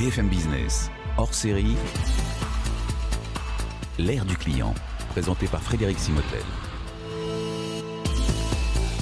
BFM Business, hors série, l'ère du client, présenté par Frédéric Simotel.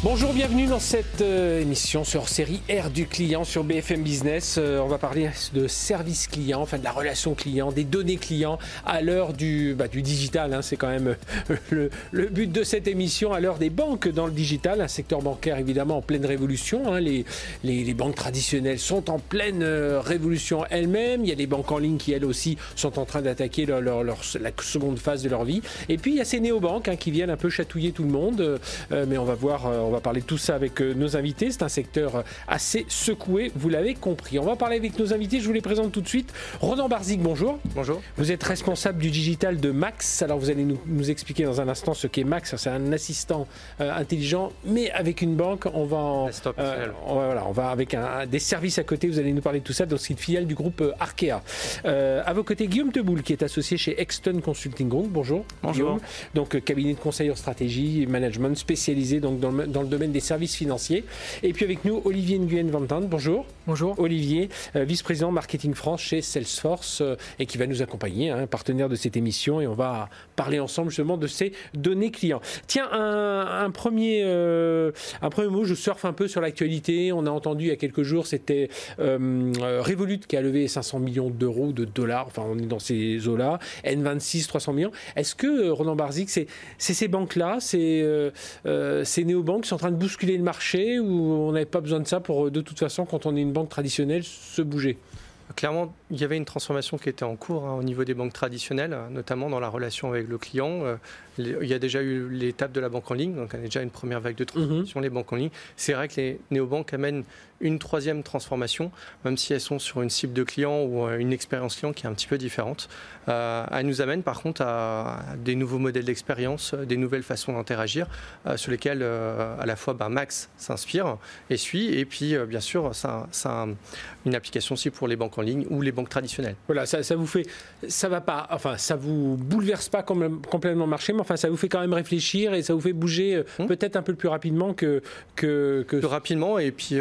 Bonjour, bienvenue dans cette euh, émission sur série R du client sur BFM Business. Euh, on va parler de service client, enfin de la relation client, des données clients à l'heure du, bah, du digital. Hein. c'est quand même euh, le, but de cette émission à l'heure des banques dans le digital, un secteur bancaire évidemment en pleine révolution. Hein. Les, les, banques traditionnelles sont en pleine révolution elles-mêmes. Il y a des banques en ligne qui elles aussi sont en train d'attaquer leur, leur, la seconde phase de leur vie. Et puis il y a ces néobanques hein, qui viennent un peu chatouiller tout le monde. mais on va voir on va parler de tout ça avec euh, nos invités. C'est un secteur euh, assez secoué, vous l'avez compris. On va parler avec nos invités. Je vous les présente tout de suite. Ronan Barzik, bonjour. Bonjour. Vous êtes responsable du digital de Max. Alors vous allez nous, expliquer dans un instant ce qu'est Max. C'est un assistant euh, intelligent, mais avec une banque. On va en, on, voilà, on va avec un, des services à côté. Vous allez nous parler de tout ça dans cette filiale du groupe Arkea. à vos côtés, Guillaume Teboul, qui est associé chez Exton Consulting Group. Bonjour. Bonjour. Donc cabinet de conseil en stratégie et management spécialisé donc dans le, dans le domaine des services financiers. Et puis avec nous, Olivier Nguyen Vantan. Bonjour. Bonjour. Olivier, euh, vice-président marketing France chez Salesforce euh, et qui va nous accompagner, hein, partenaire de cette émission. Et on va parler ensemble justement de ces données clients. Tiens, un, premier, euh, un premier mot, je surfe un peu sur l'actualité. On a entendu il y a quelques jours, c'était Revolut qui a levé 500 millions d'euros, de dollars. Enfin, on est dans ces eaux-là. N26, 300 millions. Est-ce que, Roland Barzik, c'est ces banques-là, c'est ces néobanques qui sont en train de bousculer le marché ou on n'avait pas besoin de ça pour, de toute façon, quand on est une banque traditionnelle, se bouger Clairement, il y avait une transformation qui était en cours hein, au niveau des banques traditionnelles, notamment dans la relation avec le client. Euh, il y a déjà eu l'étape de la banque en ligne, donc on a déjà une première vague de transformation, mhm. les banques en ligne. C'est vrai que les néobanques amènent une troisième transformation, même si elles sont sur une cible de client ou euh, une expérience client qui est un petit peu différente. Euh, elles nous amènent par contre à des nouveaux modèles d'expérience, des nouvelles façons d'interagir, euh, sur lesquelles à la fois ben, Max s'inspire et suit, et puis bien sûr, ça, ça une application aussi pour les banques en ligne ou les banques traditionnelles. Voilà, ça, ça vous fait, ça va pas, enfin, ça vous bouleverse pas complètement le marché, mais enfin, ça vous fait quand même réfléchir et ça vous fait bouger hum. peut-être un peu plus rapidement que que, que... Plus rapidement et puis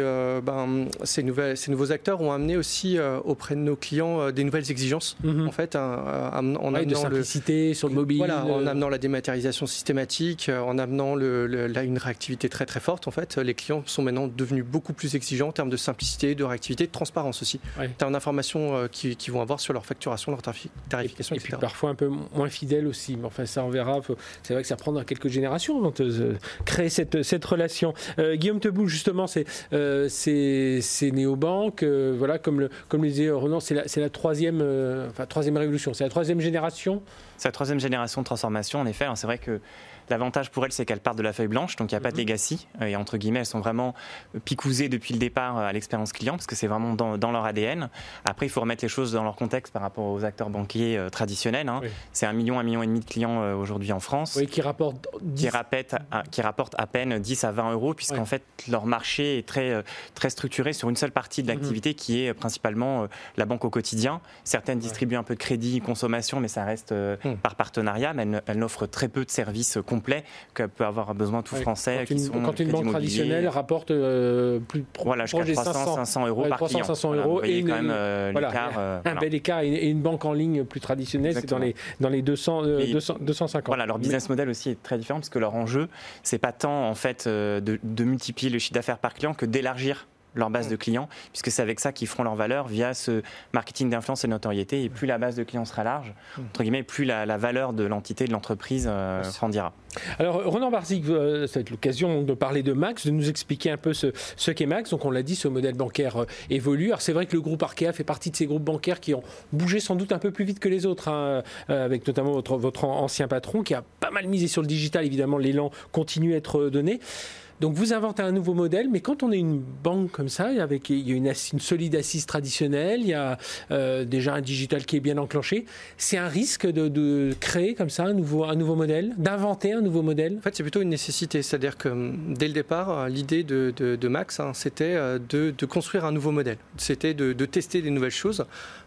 ben, ces, nouvelles, ces nouveaux acteurs ont amené aussi euh, auprès de nos clients euh, des nouvelles exigences. Mhm. En fait, en amenant de simplicité sur le mobile. Voilà, en amenant la dématérialisation systématique, euh, en amenant le, là, une réactivité très très forte. En fait, les clients sont maintenant devenus beaucoup plus exigeants en termes de simplicité, de réactivité, de transparence aussi, en termes d'informations qu'ils qui vont avoir sur leur facturation, leur tarification, et, Puis parfois un peu moins fidèles aussi. Mais enfin, ça, on verra. C'est vrai que ça prendra quelques générations avant de créer cette, cette relation. Guillaume Teboul, justement, c'est ces, néobanques, euh, voilà, comme le, disait Renan, c'est la, troisième, euh, troisième révolution, c'est la troisième génération. C'est la troisième génération de transformation, en effet. C'est vrai que L'avantage pour elles, c'est qu'elles partent de la feuille blanche, donc il n'y a pas de mhm. legacy. Et entre guillemets, elles sont vraiment picousées depuis le départ à l'expérience client, parce que c'est vraiment dans, leur ADN. Après, il faut remettre les choses dans leur contexte par rapport aux acteurs banquiers euh, traditionnels. Hein. C'est un million, un million et demi de clients euh, aujourd'hui en France. Oui, qui rapportent, qui, qui rapportent à peine 10 à 20 euros, puisqu'en fait, leur marché est très, euh, très structuré sur une seule partie de mhm. l'activité, qui est principalement la banque au quotidien. Certaines distribuent un peu de crédit, consommation, mais ça reste hmm. par partenariat, mais elles, n'offrent très peu de services complets que peut avoir besoin tout français. Quand, une, quand une, banque traditionnelle rapporte euh, plus voilà, jusqu'à 300, 500, euros par 300, 500 euros et quand même euh, l'écart. Euh, un bel écart et une banque en ligne plus traditionnelle, c'est dans les, dans les 200, 250. Voilà, leur business model aussi est très différent parce que leur enjeu, c'est pas tant en fait de, de multiplier le chiffre d'affaires par client que d'élargir leur base mm. de clients, puisque c'est avec ça qu'ils feront leur valeur via ce marketing d'influence et de notoriété. Et plus la base de clients sera large, mm. entre guillemets, plus la, valeur de l'entité, de l'entreprise euh, grandira. Alors, Ronan Barzik, euh, ça va être l'occasion de parler de Max, de nous expliquer un peu ce, ce qu'est Max. Donc, on l'a dit, ce modèle bancaire euh, évolue. Alors, c'est vrai que le groupe Arkea fait partie de ces groupes bancaires qui ont bougé sans doute un peu plus vite que les autres, hein, avec notamment votre, votre ancien patron qui a pas mal misé sur le digital. Évidemment, l'élan continue à être donné. Donc vous inventez un nouveau modèle, mais quand on est une banque comme ça, avec, il y a une, solide assise traditionnelle, il y a euh, déjà un digital qui est bien enclenché, c'est un risque de, créer comme ça un nouveau, modèle, d'inventer un nouveau modèle? En fait, c'est plutôt une nécessité. C'est-à-dire que hum, dès le départ, euh, l'idée de, Max, hein, c'était euh, de, construire un nouveau modèle. C'était de, tester des nouvelles choses.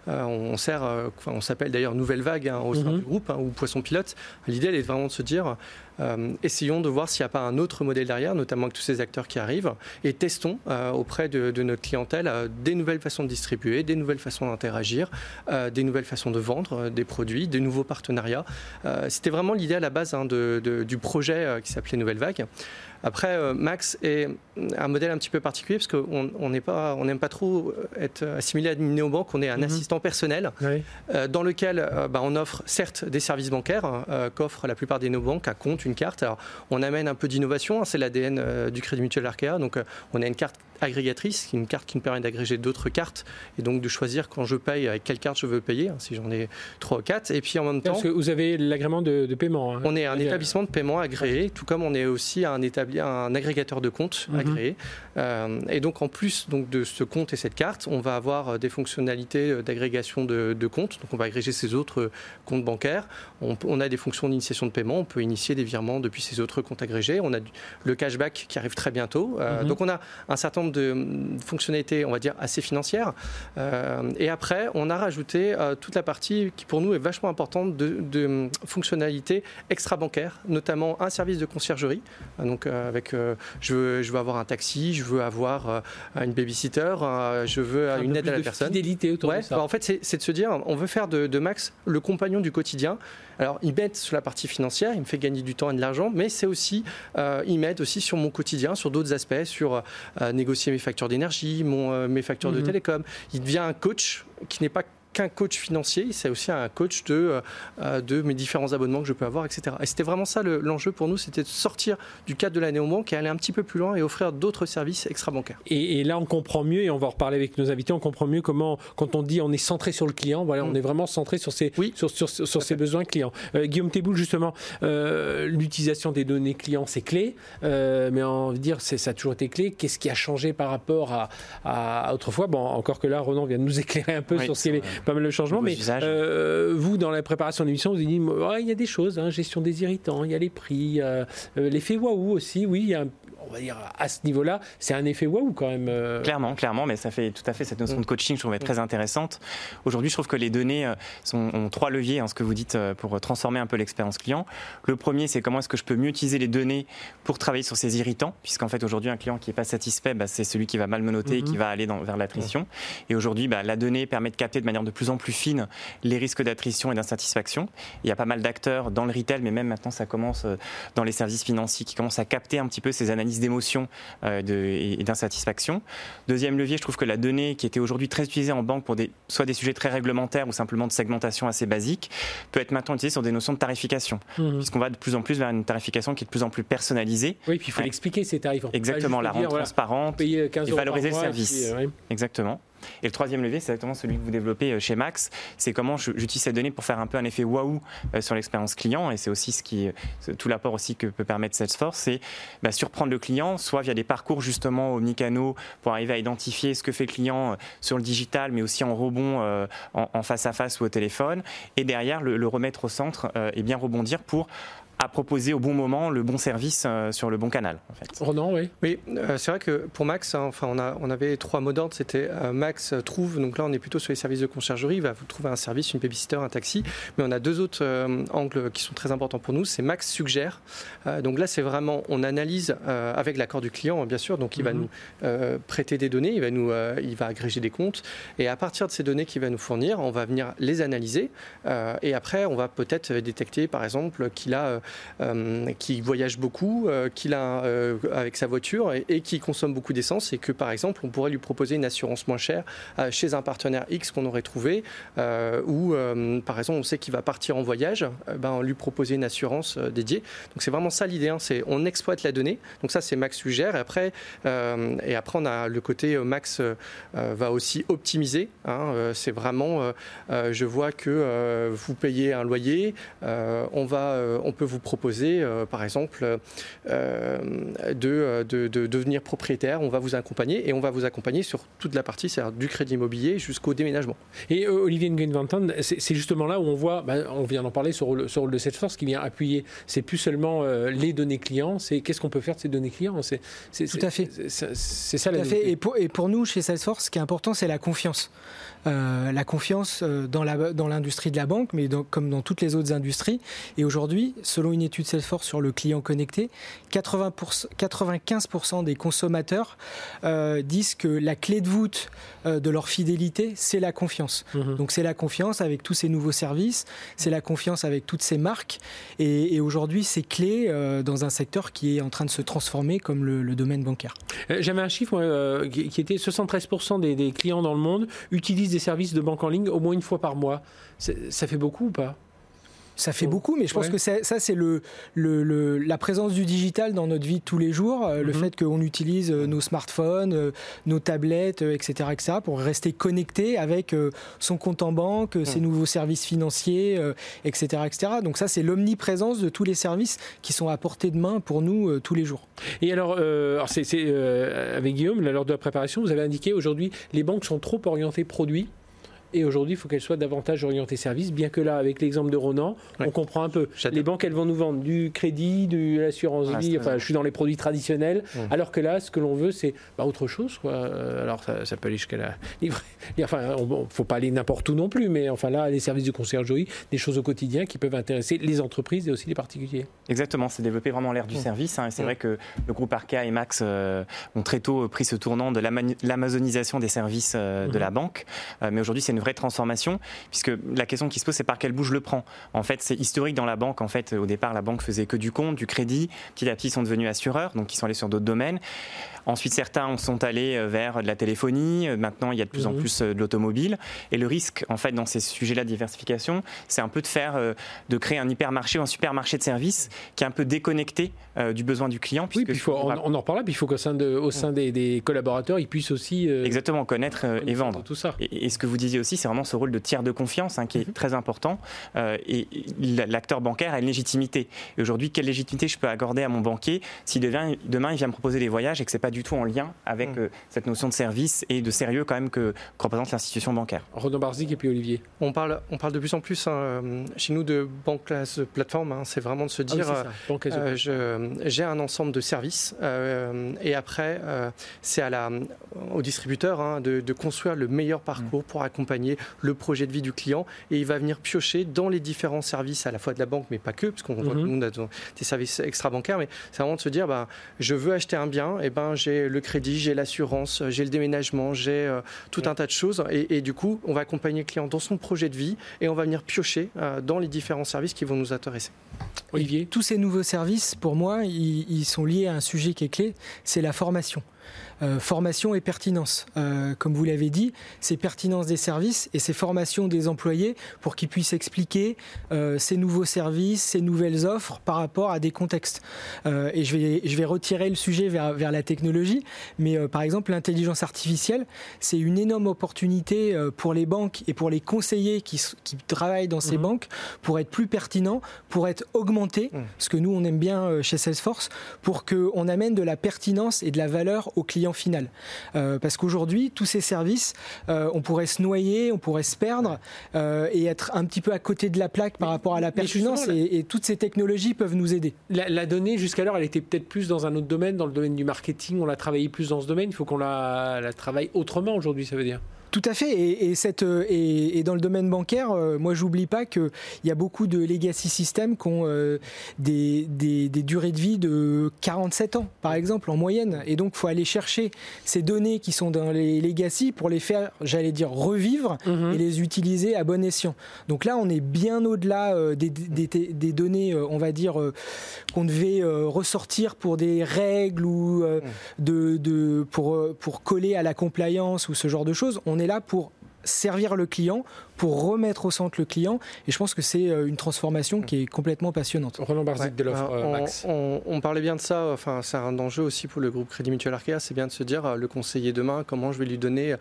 On sert, on s'appelle d'ailleurs Nouvelle Vague hein, au sein mhm. du groupe, hein, ou Poisson Pilote. L'idée, elle est vraiment de se dire essayons de voir s'il n'y a pas un autre modèle derrière, notamment avec tous ces acteurs qui arrivent, et testons auprès de, de, notre clientèle des nouvelles façons de distribuer, des nouvelles façons d'interagir, des nouvelles façons de vendre des produits, des nouveaux partenariats. C'était vraiment l'idée à la base hein, de, du projet qui s'appelait Nouvelle Vague. Après, euh, Max est un modèle un petit peu particulier parce qu'on on n'aime pas, trop être assimilé à une néobanque. On est un mhm. assistant personnel euh, dans lequel euh, bah, on offre certes des services bancaires hein, qu'offrent la plupart des néobanques, un compte, une carte. Alors, on amène un peu d'innovation. Hein, c'est l'ADN du Crédit Mutuel Arkea. Donc, on a une carte agrégatrice, une carte qui me permet d'agréger d'autres cartes et donc de choisir quand je paye avec quelle carte je veux payer, hein, si j'en ai trois ou quatre. Et puis en même temps, parce que vous avez l'agrément de, paiement. On est un établissement de paiement agréé, tout comme on est aussi un établissement un agrégateur de comptes mhm. agréé. Euh, et donc en plus donc, de ce compte et cette carte, on va avoir euh, des fonctionnalités euh, d'agrégation de, comptes. Donc on va agréger ces autres comptes bancaires. On, a des fonctions d'initiation de paiement. On peut initier des virements depuis ces autres comptes agrégés. On a le cashback qui arrive très bientôt. Mhm. Donc on a un certain nombre de fonctionnalités, on va dire, assez financières. et après, on a rajouté toute la partie qui pour nous est vachement importante de, de fonctionnalités extra-bancaires, notamment un service de conciergerie. Donc avec euh, je, veux, je veux avoir un taxi, je veux avoir euh, une babysitter, euh, je veux une aide à la de personne. Fidélité autour de ça. Bah, en fait, c'est de se dire, on veut faire de, Max le compagnon du quotidien. Alors, il m'aide sur la partie financière, il me fait gagner du temps et de l'argent, mais c'est aussi, il m'aide aussi sur mon quotidien, sur d'autres aspects, sur négocier mes factures d'énergie, mes factures de mhm. télécom. Il devient un coach qui n'est pas qu'un coach financier, c'est aussi un coach de, euh, de mes différents abonnements que je peux avoir, etc. Et c'était vraiment ça l'enjeu pour nous, c'était de sortir du cadre de la néobanque et aller un petit peu plus loin et offrir d'autres services extra-bancaires. Et, là, on comprend mieux, et on va en reparler avec nos invités, on comprend mieux comment, quand on dit on est centré sur le client, voilà, on mm. est vraiment centré sur ses, sur, sur, sur ses besoins clients. Euh, Guillaume Teboul, justement, euh, l'utilisation des données clients, c'est clé, mais on veut dire, ça a toujours été clé. Qu'est-ce qui a changé par rapport à, à, autrefois? Bon, encore que là, Ronan vient de nous éclairer un peu sur ce qui est pas mal de changements. Mais euh, vous, dans la préparation de l'émission, vous avez dit il y a des choses, hein, gestion des irritants, il y a les prix, euh, l'effet waouh aussi, oui, il y a on va dire, à ce niveau-là, c'est un effet waouh quand même. Clairement, clairement, mais ça fait tout à fait cette notion de coaching, je trouve très intéressante. Aujourd'hui, je trouve que les données sont, ont trois leviers, hein, ce que vous dites, pour transformer un peu l'expérience client. Le premier, c'est comment est-ce que je peux mieux utiliser les données pour travailler sur ces irritants, puisqu'en fait, aujourd'hui, un client qui n'est pas satisfait, bah, c'est celui qui va mal me noter et qui mhm. va aller dans, vers l'attrition. Et aujourd'hui, bah, la donnée permet de capter de manière de plus en plus fine les risques d'attrition et d'insatisfaction. Il y a pas mal d'acteurs dans le retail, mais même maintenant ça commence euh, dans les services financiers qui commencent à capter un petit peu ces analyses d'émotion euh, et d'insatisfaction. Deuxième levier, je trouve que la donnée qui était aujourd'hui très utilisée en banque pour des, soit des sujets très réglementaires ou simplement de segmentation assez basique, peut être maintenant utilisée sur des notions de tarification, mmh. puisqu'on va de plus en plus vers une tarification qui est de plus en plus personnalisée. Oui, puis il faut expliquer ces tarifs. Exactement, la rendre transparente et valoriser le service. Exactement. Et le troisième levier, c'est exactement celui que vous développez euh, chez Max. C'est comment j'utilise cette donnée pour faire un peu un effet waouh euh, sur l'expérience client. Et c'est aussi ce qui, tout l'apport aussi que peut permettre Salesforce, c'est bah, surprendre le client, soit via des parcours justement omnicanaux pour arriver à identifier ce que fait le client euh, sur le digital, mais aussi en rebond en, face à face ou au téléphone. Et derrière, le, remettre au centre et bien rebondir pour à proposer au bon moment le bon service euh, sur le bon canal. En fait. Ronan, oui. Oui, euh, c'est vrai que pour Max, hein, enfin, on, a, on avait trois mots d'ordre. C'était euh, Max trouve, donc là on est plutôt sur les services de conciergerie, il va vous trouver un service, une babysitter, un taxi. Mais on a deux autres angles qui sont très importants pour nous. C'est Max suggère. donc là, c'est vraiment, on analyse avec l'accord du client, bien sûr. Donc il va mhm. nous prêter des données, il va, nous, il va agréger des comptes. Et à partir de ces données qu'il va nous fournir, on va venir les analyser. et après, on va peut-être détecter, par exemple, qu'il a euh, qui voyage beaucoup, euh, qu'il a euh, avec sa voiture et, qui consomme beaucoup d'essence et que par exemple on pourrait lui proposer une assurance moins chère chez un partenaire X qu'on aurait trouvé ou par exemple on sait qu'il va partir en voyage, ben, on lui proposer une assurance dédiée. Donc c'est vraiment ça l'idée, hein, c'est on exploite la donnée. Donc ça c'est Max suggère et après et après on a le côté Max va aussi optimiser. Hein, c'est vraiment je vois que vous payez un loyer, on va on peut vous proposer, euh, par exemple, euh, de, de, devenir propriétaire. On va vous accompagner et on va vous accompagner sur toute la partie, c'est-à-dire du crédit immobilier jusqu'au déménagement. Et euh, Olivier nguyen c'est justement là où on voit, ben, on vient d'en parler sur le, sur le de cette force qui vient appuyer. C'est plus seulement les données clients, c'est qu'est-ce qu'on peut faire de ces données clients? C'est tout à fait. C'est ça la fait. Et pour, et pour nous, chez Salesforce, ce qui est important, c'est la confiance. la confiance dans l'industrie dans de la banque, mais comme dans toutes les autres industries. Et aujourd'hui, ce selon une étude Salesforce sur le client connecté, 80 95% des consommateurs disent que la clé de voûte de leur fidélité, c'est la confiance. Mhm. Donc c'est la confiance avec tous ces nouveaux services, c'est la confiance avec toutes ces marques. Et, aujourd'hui, c'est clé dans un secteur qui est en train de se transformer comme le, domaine bancaire. J'avais un chiffre qui, était 73% des, des clients dans le monde utilisent des services de banque en ligne au moins une fois par mois. Ça fait beaucoup ou pas? Ça fait beaucoup, mais je pense que ça, c'est le, le, la présence du digital dans notre vie de tous les jours, euh, le mhm. fait qu'on utilise euh, nos smartphones, euh, nos tablettes, etc., etc., pour rester connecté avec son compte en banque, ses nouveaux services financiers, etc., etc. Donc ça, c'est l'omniprésence de tous les services qui sont à portée de main pour nous tous les jours. Et alors, alors c'est, avec Guillaume, lors de la préparation, vous avez indiqué aujourd'hui, les banques sont trop orientées produits et aujourd'hui, il faut qu'elle soit davantage orientée service, bien que là, avec l'exemple de Ronan, on comprend un peu. Les banques, elles vont nous vendre du crédit, de l'assurance vie, enfin, je suis dans les produits traditionnels, alors que là, ce que l'on veut, c'est bah, autre chose. Quoi. Euh, alors, ça, peut aller jusqu'à la. Enfin, il ne faut pas aller n'importe où non plus, mais enfin là, les services de conciergerie, des choses au quotidien qui peuvent intéresser les entreprises et aussi les particuliers. Exactement, c'est développer vraiment l'ère du service. Hein, et c'est vrai que le groupe Arca et Max euh, ont très tôt pris ce tournant de l'amazonisation des services euh, de mhm. la banque. mais aujourd'hui, c'est une vraie transformation, puisque la question qui se pose, c'est par quelle bouche je le prends. En fait, c'est historique dans la banque. En fait, au départ, la banque faisait que du compte, du crédit. Petit à petit, ils sont devenus assureurs, donc ils sont allés sur d'autres domaines. Ensuite, certains sont allés euh, vers de la téléphonie. Euh, maintenant, il y a de plus en mhm. plus euh, de l'automobile. Et le risque, en fait, dans ces sujets-là de diversification, c'est un peu de faire, de créer un hypermarché ou un supermarché de services qui est un peu déconnecté du besoin du client. Oui, puis faut, on, en reparle, puis il faut qu'au sein, de, au sein des, collaborateurs, ils puissent aussi... Exactement, connaître et vendre. Tout ça. Et, ce que vous disiez aussi, c'est vraiment ce rôle de tiers de confiance hein, qui est mhm. très important. et l'acteur bancaire a une légitimité. Et aujourd'hui, quelle légitimité je peux accorder à mon banquier si demain, demain il vient me proposer des voyages et que c'est pas du tout en lien avec mm. euh, cette notion de service et de sérieux quand même que, représente l'institution bancaire. Renaud Barzik et puis Olivier. On parle, on parle de plus en plus hein, chez nous de banque class plateforme. Hein. c'est vraiment de se ah dire, euh, j'ai un ensemble de services euh, et après c'est à la, au distributeur hein, de, construire le meilleur parcours mm. pour accompagner le projet de vie du client et il va venir piocher dans les différents services à la fois de la banque mais pas que parce qu'on mm-hmm. nous, on a des services extra bancaires mais c'est vraiment de se dire bah, je veux acheter un bien et ben j'ai le crédit, j'ai l'assurance, j'ai le déménagement, j'ai euh, tout un tas de choses. Et, du coup, on va accompagner le client dans son projet de vie et on va venir piocher euh, dans les différents services qui vont nous intéresser. Olivier Tous ces nouveaux services, pour moi, ils sont liés à un sujet qui est clé, c'est la formation. Euh, formation et pertinence. Euh, comme vous l'avez dit, c'est pertinence des services et c'est formation des employés pour qu'ils puissent expliquer euh, ces nouveaux services, ces nouvelles offres par rapport à des contextes. et je vais, je vais retirer le sujet vers, vers la technologie, mais par exemple, l'intelligence artificielle, c'est une énorme opportunité pour les banques et pour les conseillers qui, qui travaillent dans ces mhm. banques pour être plus pertinents, pour être augmentés, mhm. ce que nous, on aime bien chez Salesforce, pour qu'on amène de la pertinence et de la valeur aux clients final. Euh, parce qu'aujourd'hui, tous ces services, euh, on pourrait se noyer, on pourrait se perdre euh, et être un petit peu à côté de la plaque par rapport à la pertinence et, toutes ces technologies peuvent nous aider. La, donnée, jusqu'alors, elle était peut-être plus dans un autre domaine, dans le domaine du marketing, on l'a travaillé plus dans ce domaine, il faut qu'on la, la travaille autrement aujourd'hui, ça veut dire tout à fait. Et, cette, euh, et, dans le domaine bancaire, euh, moi, j'oublie pas qu'il y a beaucoup de legacy systems qui ont euh, des, des, durées de vie de 47 ans, par exemple, en moyenne. Et donc, il faut aller chercher ces données qui sont dans les legacy pour les faire, j'allais dire, revivre mhm. et les utiliser à bon escient. Donc là, on est bien au-delà des, des, données, on va dire, qu'on devait ressortir pour des règles ou mhm. de, de, pour, pour coller à la compliance ou ce genre de choses. On est là pour servir le client, pour remettre au centre le client. Et je pense que c'est euh, une transformation qui est complètement passionnante. Roland Barzik de l'offre euh, Max. On, parlait bien de ça, enfin, c'est un enjeu aussi pour le groupe Crédit Mutuel Arkea, c'est bien de se dire, euh, le conseiller demain, comment je vais lui donner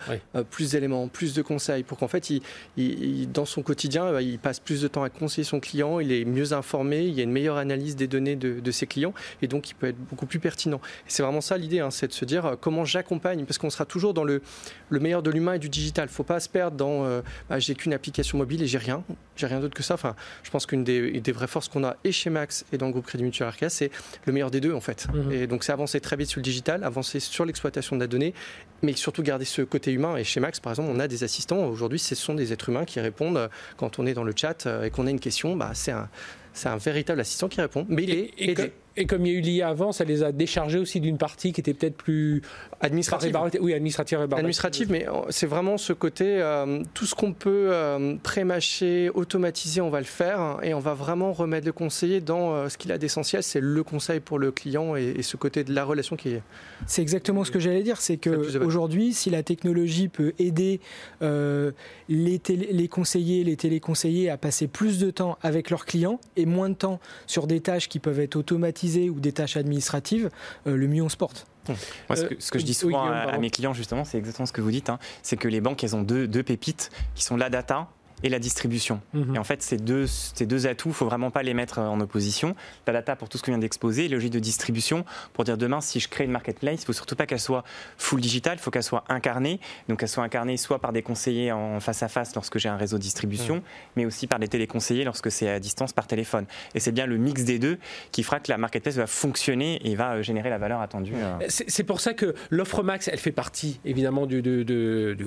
plus d'éléments, plus de conseils, pour qu'en fait, il, dans son quotidien, il passe plus de temps à conseiller son client, il est mieux informé, il y a une meilleure analyse des données de, ses clients, et donc il peut être beaucoup plus pertinent. c'est vraiment ça l'idée, hein, c'est de se dire comment j'accompagne, parce qu'on sera toujours dans le, le meilleur de l'humain et du digital. Il ne faut pas se perdre dans, bah, j'ai qu'une application mobile et j'ai rien, j'ai rien d'autre que ça. Enfin, je pense qu'une des, vraies forces qu'on a et chez Max et dans le groupe Crédit Mutuel Arca, c'est le meilleur des deux en fait. Mhm. Et donc c'est avancer très vite sur le digital, avancer sur l'exploitation de la donnée, mais surtout garder ce côté humain. Et chez Max, par exemple, on a des assistants. Aujourd'hui, ce sont des êtres humains qui répondent quand on est dans le chat euh, et qu'on a une question. Bah, c'est un c'est un véritable assistant qui répond, mais il est aidé. Et comme il y a eu l'IA avant, ça les a déchargés aussi d'une partie qui était peut-être plus administrative. Oui, administrative. Administrative, mais c'est vraiment ce côté, euh, tout ce qu'on peut euh, pré-mâcher, automatiser, on va le faire et on va vraiment remettre le conseiller dans euh, ce qu'il a d'essentiel, c'est le conseil pour le client et, ce côté de la relation qui est. C'est exactement ce que j'allais dire, c'est que aujourd'hui, si la technologie peut aider les, les conseillers, les téléconseillers à passer plus de temps avec leurs clients et moins de temps sur des tâches qui peuvent être automatisées ou des tâches administratives, euh, le mieux on se porte. Moi, ce que, je dis souvent à, mes clients, justement, c'est exactement ce que vous dites. Hein. c'est que les banques, elles ont deux, deux pépites qui sont la data et la distribution. Mhm. Et en fait, ces deux, ces deux atouts, il ne faut vraiment pas les mettre en opposition. La data pour tout ce qu'on vient d'exposer, logique de distribution pour dire demain, si je crée une marketplace, il ne faut surtout pas qu'elle soit full digital, il faut qu'elle soit incarnée. Donc, qu'elle soit incarnée soit par des conseillers en face à face lorsque j'ai un réseau de distribution, mhm. mais aussi par des téléconseillers lorsque c'est à distance par téléphone. Et c'est bien le mix des deux qui fera que la marketplace va fonctionner et va euh, générer la valeur attendue. Euh. C'est pour ça que l'offre Max, elle fait partie évidemment du,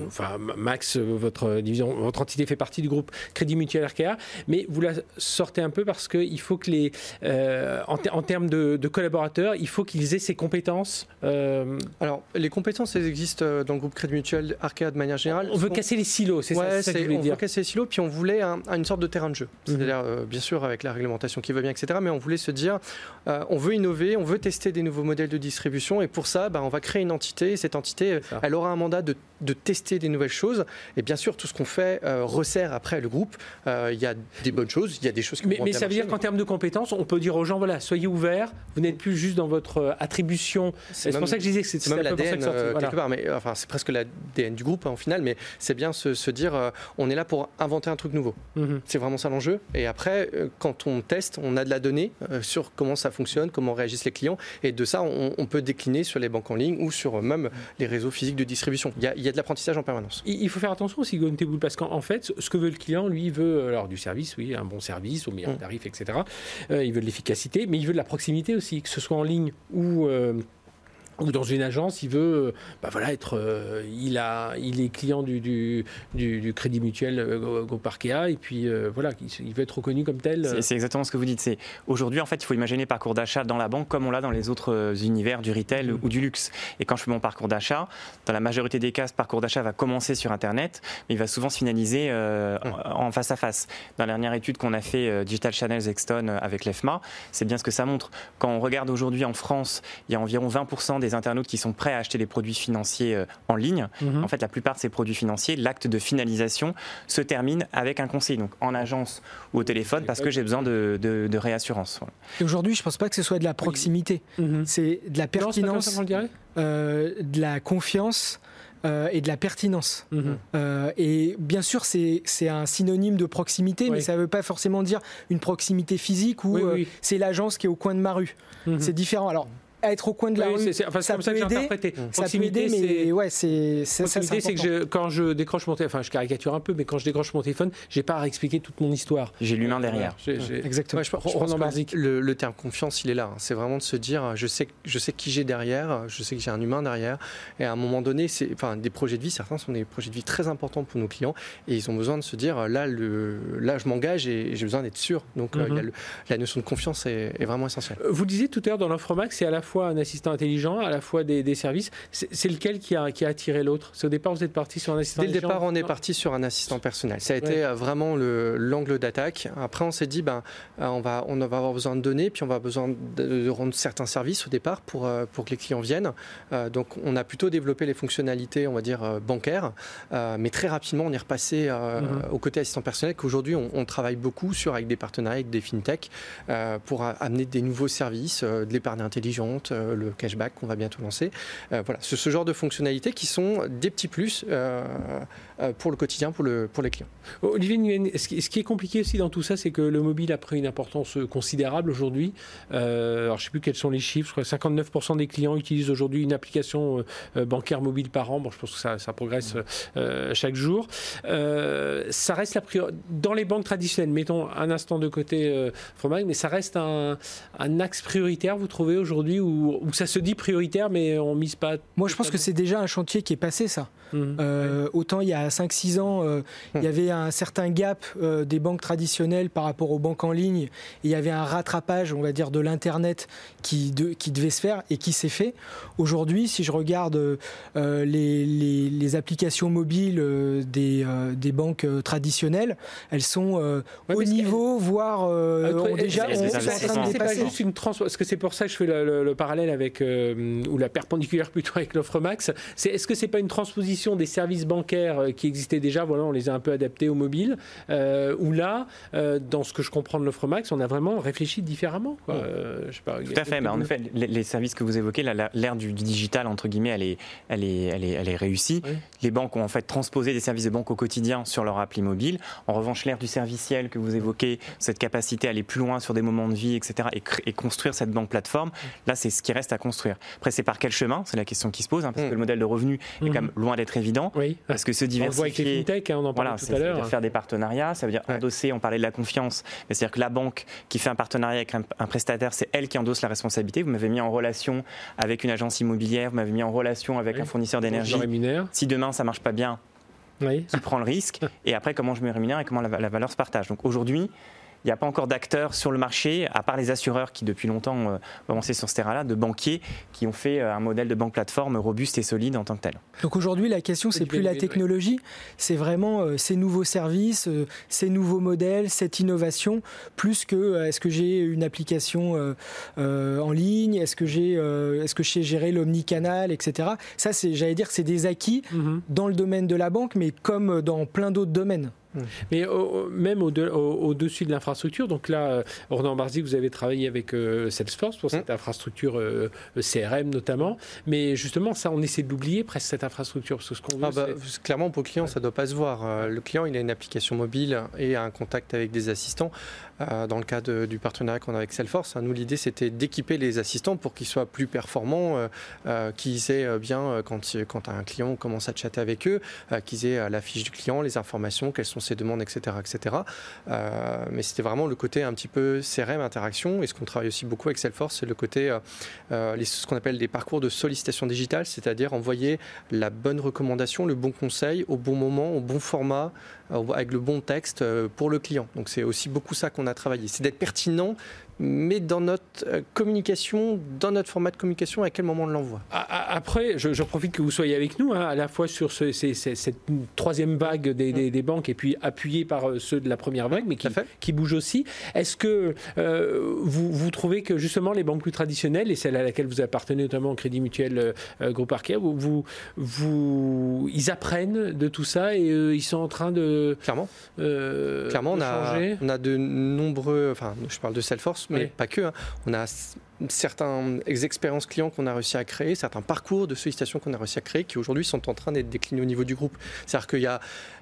enfin, Max, votre division, votre entité fait partie du groupe Crédit Mutuel RKA, mais vous la sortez un peu parce qu'il faut que les, euh, en, termes de, collaborateurs, il faut qu'ils aient ces compétences. Euh, Alors, les compétences, elles existent euh, dans le groupe Crédit Mutuel RKA de manière générale. On veut casser les silos, c'est ça, que je voulais on dire. On veut casser les silos, puis on voulait une sorte de terrain de jeu. Mhm. C'est-à-dire, bien sûr, avec la réglementation qui va bien, etc., mais on voulait se dire, on veut innover, on veut tester des nouveaux modèles de distribution, et pour ça, bah, on va créer une entité, et cette entité, elle aura un mandat de, de, tester des nouvelles choses, et bien sûr, tout ce qu'on fait resserre après le groupe. Euh, il y a des bonnes choses, il y a des choses qui Mais, mais ça veut dire qu'en termes de compétences, on peut dire aux gens voilà, soyez ouverts, vous n'êtes plus juste dans votre euh, attribution. C'est pour ça que je disais que c'est même l'ADN euh, quelque part, mais enfin c'est presque l'ADN du groupe hein, en final, mais c'est bien se, se dire on est là pour inventer un truc nouveau. Mhm. C'est vraiment ça l'enjeu. Et après, quand on teste, on a de la donnée sur comment ça fonctionne, comment réagissent les clients, et de ça, on, peut décliner sur les banques en ligne ou sur même les réseaux physiques de distribution. Il y a, il y a de l'apprentissage en permanence. Il faut faire attention aussi, parce qu'en fait, ce que veut le client, lui, veut euh, alors du service, oui, un bon service au meilleur mm. tarif, etc. Euh, il veut de l'efficacité, mais il veut de la proximité aussi, que ce soit en ligne ou euh, ou dans une agence, il veut, euh, bah voilà, être, euh, il a, il est client du, du, du, Crédit Mutuel euh, Parkea et puis voilà, il, veut être reconnu comme tel. C'est exactement ce que vous dites. C'est aujourd'hui, en fait, il faut imaginer parcours d'achat dans la banque comme on l'a dans les autres univers du retail ou du luxe. Et quand je fais mon parcours d'achat, dans la majorité des cas, ce parcours d'achat va commencer sur Internet, mais il va souvent se finaliser en face à face. Dans la dernière étude qu'on a fait Digital Channels Exton avec l'EFMA, c'est bien ce que ça montre. Quand on regarde aujourd'hui en France, il y a environ 20% des internautes qui sont prêts à acheter des produits financiers euh, en ligne. Mhm. En fait, la plupart de ces produits financiers, l'acte de finalisation se termine avec un conseil, donc en agence ou au téléphone, parce que j'ai besoin de, réassurance. Aujourd'hui, je ne pense pas que ce soit de la proximité. Mhm. C'est de la pertinence, euh, de la confiance. Euh, et de la pertinence. Mhm. et bien sûr, c'est un synonyme de proximité, mais ça ne veut pas forcément dire une proximité physique ou c'est l'agence qui est au coin de ma rue. C'est différent. Alors, être au coin de la rue. C'est enfin, ça, ça que j'ai interprété. Ça peut aider, mais ouais, c'est ça. c'est que je, quand je décroche mon téléphone, enfin, je caricature un peu, mais quand je décroche mon téléphone, j'ai pas à expliquer toute mon histoire. J'ai l'humain derrière. Exactement. je, pense le, le, terme confiance, il est là. Hein. C'est vraiment de se dire, je sais, je sais qui j'ai derrière, je sais que j'ai un humain derrière, et à un moment donné, c'est, enfin, des projets de vie. Certains sont des projets de vie très importants pour nos clients, et ils ont besoin de se dire, là, le, là, je m'engage et j'ai besoin d'être sûr. Donc, euh, mhm. la notion de confiance est, est vraiment essentielle. Vous disiez tout à l'heure dans l'offre Max, c'est à la fois un assistant intelligent à la fois des, services. C'est lequel qui a, qui a attiré l'autre? C'est au départ, vous êtes parti sur un assistant Dès le départ, on est parti sur un assistant personnel. Ça a été euh, vraiment l'angle d'attaque. Après, on s'est dit, ben, euh, on, va, on va avoir besoin de données, puis on va avoir besoin de, rendre certains services au départ pour, euh, pour que les clients viennent. donc, on a plutôt développé les fonctionnalités, on va dire, bancaires. mais très rapidement, on est repassé mm-hmm. au côté assistant personnel qu'aujourd'hui, on, travaille beaucoup sur avec des partenariats, avec des fintechs, pour amener des nouveaux services, de l'épargne intelligente, le cashback qu'on va bientôt lancer. Euh, voilà, ce, ce, genre de fonctionnalités qui sont des petits plus euh, euh, pour le quotidien, pour, le, pour les clients. Olivier, ce qui est compliqué aussi dans tout ça, c'est que le mobile a pris une importance considérable aujourd'hui. alors, je ne sais plus quels sont les chiffres. Je crois que 59% des clients utilisent aujourd'hui une application bancaire mobile par an. Bon, je pense que ça, ça progresse chaque jour. ça reste la priorité. Dans les banques traditionnelles, mettons un instant de côté Fromage, mais ça reste un, un axe prioritaire, vous trouvez aujourd'hui, où ou, ça se dit prioritaire, mais on mise pas Moi, je pense que c'est déjà un chantier qui est passé, ça. Mmh. Euh, autant il y a 5-6 ans, euh, il y mmh. avait un certain gap euh, des banques traditionnelles par rapport aux banques en ligne. il y avait un rattrapage, on va dire, de l'Internet qui, qui devait se faire et qui s'est fait. Aujourd'hui, si je regarde les, applications mobiles des, des, banques traditionnelles, elles sont au niveau, voire déjà c'est pas juste une trans Parce que c'est pour ça que je fais le, parallèle avec, ou la perpendiculaire plutôt avec l'offre max. Est-ce que c'est pas une transposition des services bancaires euh, qui existaient déjà, voilà, on les a un peu adaptés au mobile, euh, où là, euh, dans ce que je comprends de l'offre Max, on a vraiment réfléchi différemment. Quoi. je sais pas, Tout à fait, mais en effet, les, services que vous évoquez, l'ère du, digital, entre guillemets, elle est, elle est, elle est, elle est réussie. Les banques ont en fait transposé des services de banque au quotidien sur leur appli mobile. En revanche, l'ère du serviciel que vous évoquez, cette capacité à aller plus loin sur des moments de vie, etc., et, construire cette banque plateforme, là, c'est ce qui reste à construire. Après, c'est par quel chemin C'est la question qui se pose, hein, parce mm. que le modèle de revenu est quand même loin d'être évident. Oui. Parce que se diversifier. On hein, on en parlait tout à l'heure. faire des partenariats, ça veut dire endosser, on parlait de la confiance, c'est-à-dire que la banque qui fait un partenariat avec un, prestataire, c'est elle qui endosse la responsabilité. Vous m'avez mis en relation avec une agence immobilière, vous m'avez mis en relation avec un fournisseur d'énergie. Si demain ça marche pas bien, oui. tu prends le risque. Et après, comment je me rémunère et comment la, la valeur se partage. Donc aujourd'hui, il n'y a pas encore d'acteurs sur le marché, à part les assureurs qui depuis longtemps ont avancé sur ce terrain-là, de banquiers qui ont fait euh, un modèle de banque plateforme robuste et solide en tant que tel. Donc aujourd'hui, la question, c'est plus la technologie, c'est vraiment euh, ces nouveaux services, euh, ces nouveaux modèles, cette innovation, plus que est-ce que j'ai une application en ligne, est-ce que j'ai, est-ce que je sais gérer l'omnicanal, etc. Ça, c'est, j'allais dire que c'est des acquis mm-hmm. dans le domaine de la banque, mais comme dans plein d'autres domaines. Mais même au-dessus de l'infrastructure, donc là, euh, Ronan Barzi, vous avez travaillé avec euh, Salesforce pour cette mmh. infrastructure euh, CRM notamment, mais justement, ça, on essaie de l'oublier presque cette infrastructure, parce que ce qu'on veut, ah bah, Clairement, pour le client, ça ne doit pas se voir. Le client, il a une application mobile et un contact avec des assistants. Dans le cas du partenariat qu'on a avec Salesforce, hein, nous, l'idée, c'était d'équiper les assistants pour qu'ils soient plus performants, qu'ils aient bien, quand, quand un client commence à chatter avec eux, qu'ils aient la fiche du client, les informations, quelles sont ses demandes, etc. etc. Euh, mais c'était vraiment le côté un petit peu CRM, interaction. Et ce qu'on travaille aussi beaucoup avec Salesforce, c'est le côté, euh, euh, les, ce qu'on appelle des parcours de sollicitation digitale, c'est-à-dire envoyer la bonne recommandation, le bon conseil au bon moment, au bon format, avec le bon texte pour le client. Donc c'est aussi beaucoup ça qu'on a travaillé. C'est d'être pertinent mais dans notre euh, communication, dans notre format de communication, à quel moment on l'envoie? Après, je, profite que vous soyez avec nous, hein, à la fois sur cette troisième vague des, banques et puis appuyé par euh, ceux de la première vague, mais qui, qui bougent aussi. Est-ce que euh, vous, vous, trouvez que justement les banques plus traditionnelles, et celle à laquelle vous appartenez notamment au Crédit Mutuel Groupe Arcaire, vous, vous, ils apprennent de tout ça et ils sont en train de. Clairement. Clairement, on, a, on a de nombreux. Enfin, je parle de Salesforce mais pas que. Hein. On a certaines expériences clients qu'on a réussi à créer, certains parcours de sollicitation qu'on a réussi à créer, qui aujourd'hui sont en train d'être déclinés au niveau du groupe. C'est-à-dire qu'il y a,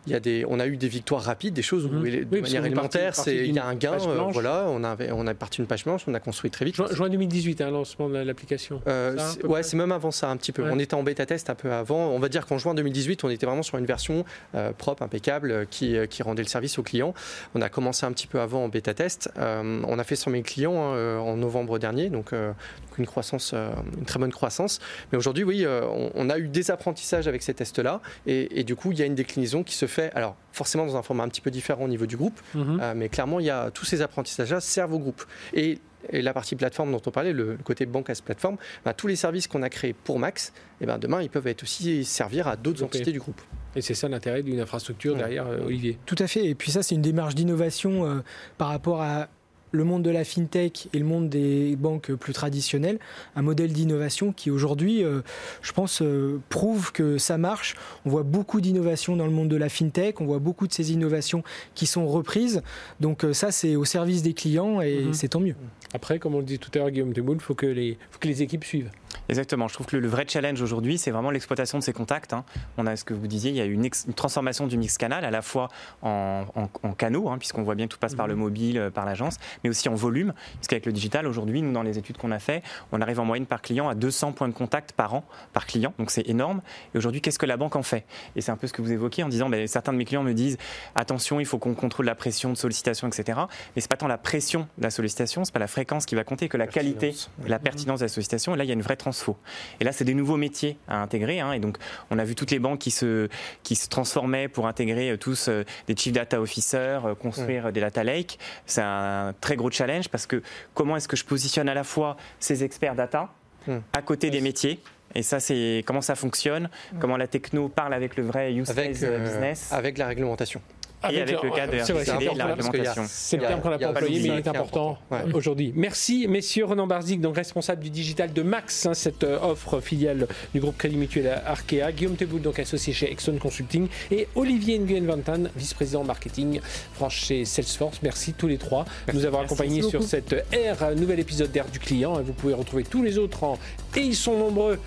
il y a des, on a eu des victoires rapides, des choses où, mhm. de manière élémentaire, c'est, il y a un gain. Euh, voilà, on avait, on a parti une page blanche, on a construit très vite. Juin, 2018, un hein, lancement de l'application. Euh, ouais, c'est même avant ça un petit peu. On était en bêta test un peu avant. On va dire qu'en juin 2018, on était vraiment sur une version euh, propre, impeccable, qui, qui rendait le service aux clients. On a commencé un petit peu avant en bêta test. on a fait 100 000 clients hein, en novembre dernier, donc donc, une croissance, euh, une très bonne croissance. Mais aujourd'hui, oui, euh, on, a eu des apprentissages avec ces tests-là, et, du coup, il y a une déclinaison qui se fait. Alors, forcément dans un format un petit peu différent au niveau du groupe, mhm. euh, mais clairement, il y a tous ces apprentissages-là servent au groupe. Et la partie plateforme dont on parlait, le, côté banque as plateforme, bah, tous les services qu'on a créés pour Max, et eh ben demain, ils peuvent être aussi servir à d'autres entités du groupe. Et c'est ça l'intérêt d'une infrastructure derrière Olivier? Tout à fait. Et puis ça, c'est une démarche d'innovation par rapport à le monde de la fintech et le monde des banques plus traditionnelles, un modèle d'innovation qui aujourd'hui, euh, je pense, euh, prouve que ça marche. On voit beaucoup d'innovations dans le monde de la fintech, on voit beaucoup de ces innovations qui sont reprises. Donc euh, ça, c'est au service des clients et mhm. c'est tant mieux. Après, comme on le dit tout à l'heure, Guillaume Demoule, il faut, que les, faut que les équipes suivent. Exactement. Je trouve que le, vrai challenge aujourd'hui, c'est vraiment l'exploitation de ces contacts. Hein. On a ce que vous disiez, il y a une, une transformation du mix canal, à la fois en, en, canaux, hein, puisqu'on voit bien que tout passe par le mhm. mobile, par l'agence, mais aussi en volume, puisqu'avec le digital, aujourd'hui, nous, dans les études qu'on a fait, on arrive en moyenne par client à 200 points de contact par an, par client, donc c'est énorme. Et aujourd'hui, qu'est-ce que la banque en fait? Et c'est un peu ce que vous évoquez en disant, ben, certains de mes clients me disent, attention, il faut qu'on contrôle la pression de sollicitation, etc. Mais c'est pas tant la pression de la sollicitation, c'est pas la fréquence qui va compter que la qualité, la pertinence de la sollicitation. Et là, il y a une vraie transfo. Et là, c'est des nouveaux métiers à intégrer. Hein. et donc, on a vu toutes les banques qui se, qui se transformaient pour intégrer tous des chief data officers, construire des data lakes. C'est un très gros challenge parce que comment est-ce que je positionne à la fois ces experts data hmm. à côté des métiers? Et ça, c'est comment ça fonctionne, hmm. comment la techno parle avec le vrai use case euh, business? Avec la réglementation et avec le, cas de RGPD la réglementation. C'est le terme qu'on n'a pas employé, mais il est important aujourd'hui. Merci, messieurs. Renan Barzik, donc responsable du digital de Max, hein, cette euh, offre filiale du groupe Crédit Mutuel Arkea. Guillaume Teboul, donc associé chez Exxon Consulting. Et Olivier Nguyen Vantan, vice-président marketing France chez Salesforce. Merci tous les trois de nous avoir accompagnés sur cette ère, nouvel épisode d'Air du client. Vous pouvez retrouver tous les autres en, et ils sont nombreux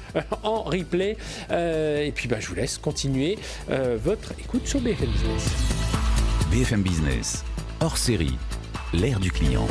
en replay. Euh, et puis bah, je vous laisse continuer euh, votre écoute sur BFM Business. BFM Business, hors série, l'ère du client.